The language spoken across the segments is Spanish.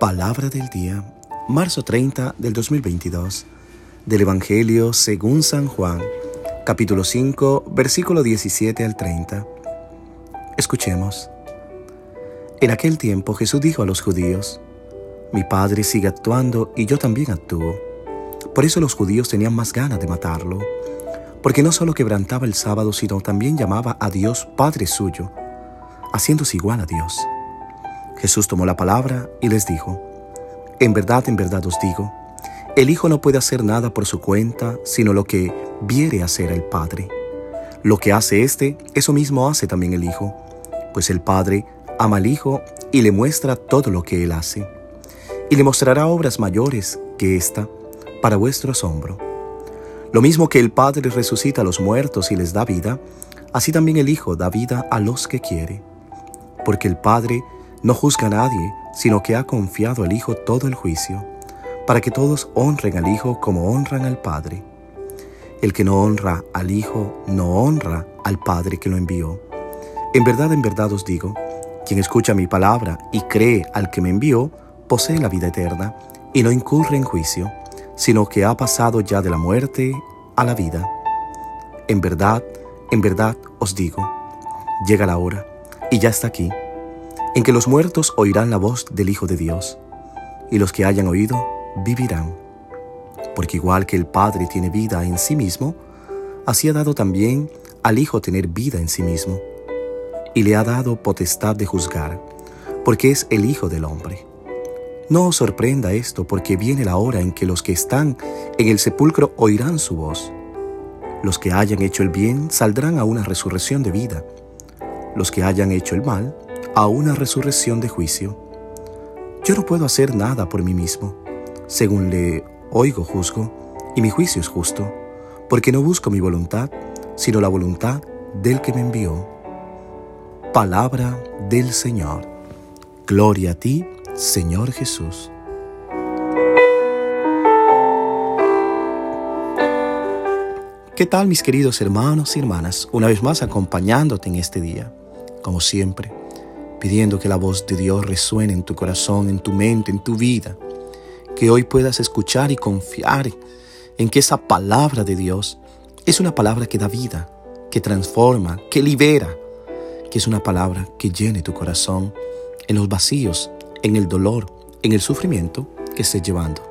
Palabra del día, marzo 30 del 2022, del Evangelio según San Juan, capítulo 5, versículo 17 al 30. Escuchemos. En aquel tiempo Jesús dijo a los judíos, Mi Padre sigue actuando y yo también actúo. Por eso los judíos tenían más ganas de matarlo, porque no solo quebrantaba el sábado, sino también llamaba a Dios Padre suyo, haciéndose igual a Dios. Jesús tomó la palabra y les dijo, En verdad, en verdad os digo, el Hijo no puede hacer nada por su cuenta, sino lo que viere hacer el Padre. Lo que hace éste, eso mismo hace también el Hijo, pues el Padre ama al Hijo y le muestra todo lo que Él hace. Y le mostrará obras mayores que esta, para vuestro asombro. Lo mismo que el Padre resucita a los muertos y les da vida, así también el Hijo da vida a los que quiere. Porque el Padre no juzga a nadie, sino que ha confiado al Hijo todo el juicio, para que todos honren al Hijo como honran al Padre. El que no honra al Hijo no honra al Padre que lo envió. En verdad, en verdad os digo, quien escucha mi palabra y cree al que me envió, posee la vida eterna y no incurre en juicio, sino que ha pasado ya de la muerte a la vida. En verdad, en verdad os digo, llega la hora, y ya está aquí en que los muertos oirán la voz del Hijo de Dios, y los que hayan oído vivirán. Porque igual que el Padre tiene vida en sí mismo, así ha dado también al Hijo tener vida en sí mismo, y le ha dado potestad de juzgar, porque es el Hijo del hombre. No os sorprenda esto, porque viene la hora en que los que están en el sepulcro oirán su voz. Los que hayan hecho el bien saldrán a una resurrección de vida. Los que hayan hecho el mal a una resurrección de juicio. Yo no puedo hacer nada por mí mismo. Según le oigo juzgo, y mi juicio es justo, porque no busco mi voluntad, sino la voluntad del que me envió. Palabra del Señor. Gloria a ti, Señor Jesús. ¿Qué tal mis queridos hermanos y hermanas? Una vez más acompañándote en este día, como siempre pidiendo que la voz de Dios resuene en tu corazón, en tu mente, en tu vida, que hoy puedas escuchar y confiar en que esa palabra de Dios es una palabra que da vida, que transforma, que libera, que es una palabra que llene tu corazón en los vacíos, en el dolor, en el sufrimiento que estés llevando.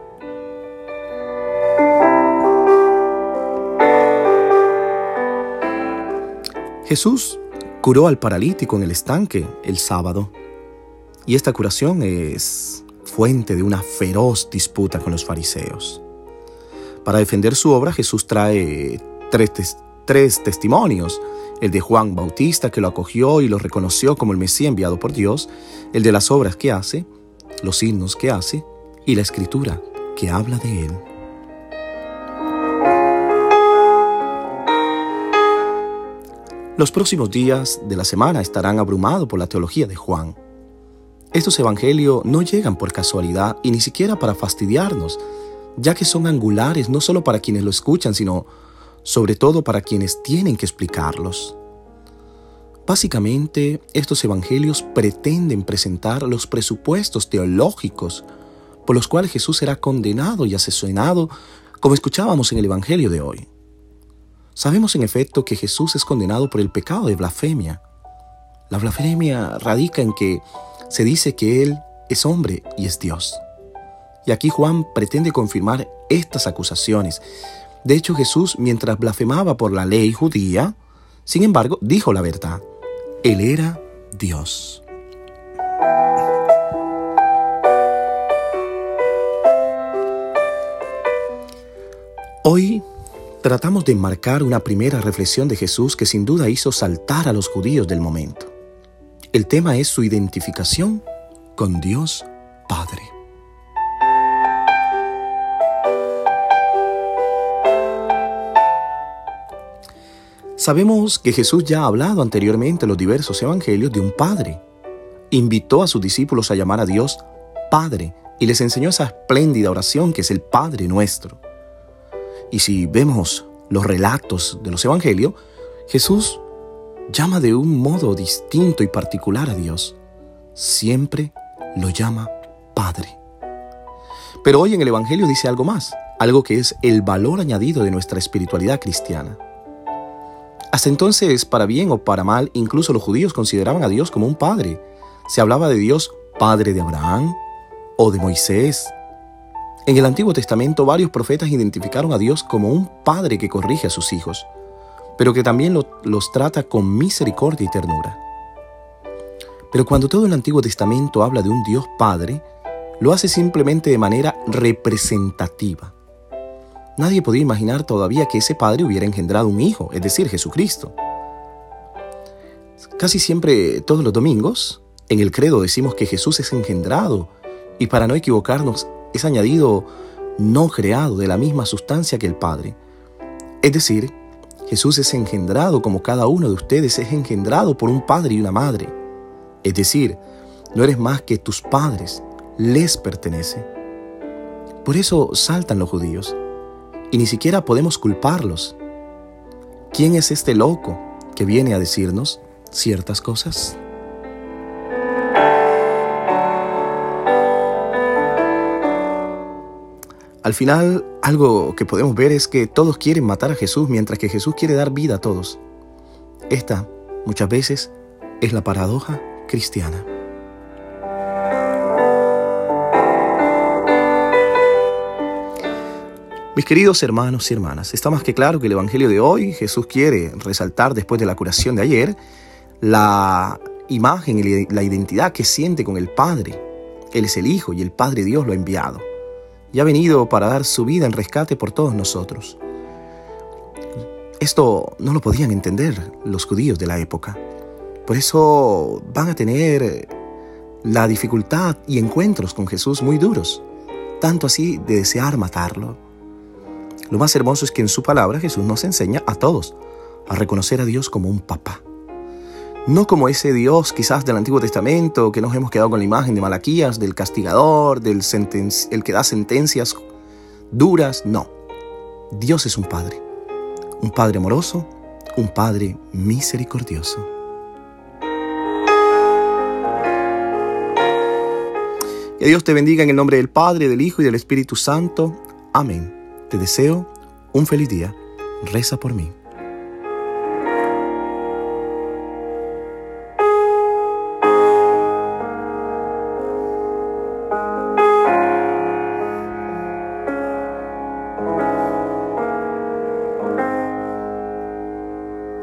Jesús curó al paralítico en el estanque el sábado. Y esta curación es fuente de una feroz disputa con los fariseos. Para defender su obra, Jesús trae tres, tres testimonios. El de Juan Bautista, que lo acogió y lo reconoció como el Mesías enviado por Dios, el de las obras que hace, los signos que hace y la escritura que habla de él. Los próximos días de la semana estarán abrumados por la teología de Juan. Estos evangelios no llegan por casualidad y ni siquiera para fastidiarnos, ya que son angulares no solo para quienes lo escuchan, sino sobre todo para quienes tienen que explicarlos. Básicamente, estos evangelios pretenden presentar los presupuestos teológicos por los cuales Jesús será condenado y asesinado, como escuchábamos en el Evangelio de hoy. Sabemos en efecto que Jesús es condenado por el pecado de blasfemia. La blasfemia radica en que se dice que Él es hombre y es Dios. Y aquí Juan pretende confirmar estas acusaciones. De hecho, Jesús, mientras blasfemaba por la ley judía, sin embargo, dijo la verdad. Él era Dios. Hoy tratamos de enmarcar una primera reflexión de Jesús que sin duda hizo saltar a los judíos del momento. El tema es su identificación con Dios Padre. Sabemos que Jesús ya ha hablado anteriormente en los diversos evangelios de un Padre. Invitó a sus discípulos a llamar a Dios Padre y les enseñó esa espléndida oración que es el Padre nuestro. Y si vemos los relatos de los evangelios, Jesús llama de un modo distinto y particular a Dios. Siempre lo llama Padre. Pero hoy en el Evangelio dice algo más, algo que es el valor añadido de nuestra espiritualidad cristiana. Hasta entonces, para bien o para mal, incluso los judíos consideraban a Dios como un padre. Se hablaba de Dios padre de Abraham o de Moisés. En el Antiguo Testamento varios profetas identificaron a Dios como un padre que corrige a sus hijos, pero que también los trata con misericordia y ternura. Pero cuando todo el Antiguo Testamento habla de un Dios Padre, lo hace simplemente de manera representativa. Nadie podía imaginar todavía que ese Padre hubiera engendrado un Hijo, es decir, Jesucristo. Casi siempre, todos los domingos, en el credo decimos que Jesús es engendrado y para no equivocarnos es añadido no creado de la misma sustancia que el Padre. Es decir, Jesús es engendrado como cada uno de ustedes es engendrado por un padre y una madre. Es decir, no eres más que tus padres, les pertenece. Por eso saltan los judíos y ni siquiera podemos culparlos. ¿Quién es este loco que viene a decirnos ciertas cosas? Al final, algo que podemos ver es que todos quieren matar a Jesús mientras que Jesús quiere dar vida a todos. Esta, muchas veces, es la paradoja cristiana. Mis queridos hermanos y hermanas, está más que claro que el Evangelio de hoy Jesús quiere resaltar después de la curación de ayer la imagen y la identidad que siente con el Padre. Él es el Hijo y el Padre Dios lo ha enviado. Y ha venido para dar su vida en rescate por todos nosotros. Esto no lo podían entender los judíos de la época. Por eso van a tener la dificultad y encuentros con Jesús muy duros, tanto así de desear matarlo. Lo más hermoso es que en su palabra Jesús nos enseña a todos a reconocer a Dios como un papá. No como ese Dios quizás del Antiguo Testamento que nos hemos quedado con la imagen de Malaquías, del castigador, del el que da sentencias duras. No, Dios es un Padre, un Padre amoroso, un Padre misericordioso. Que Dios te bendiga en el nombre del Padre, del Hijo y del Espíritu Santo. Amén. Te deseo un feliz día. Reza por mí.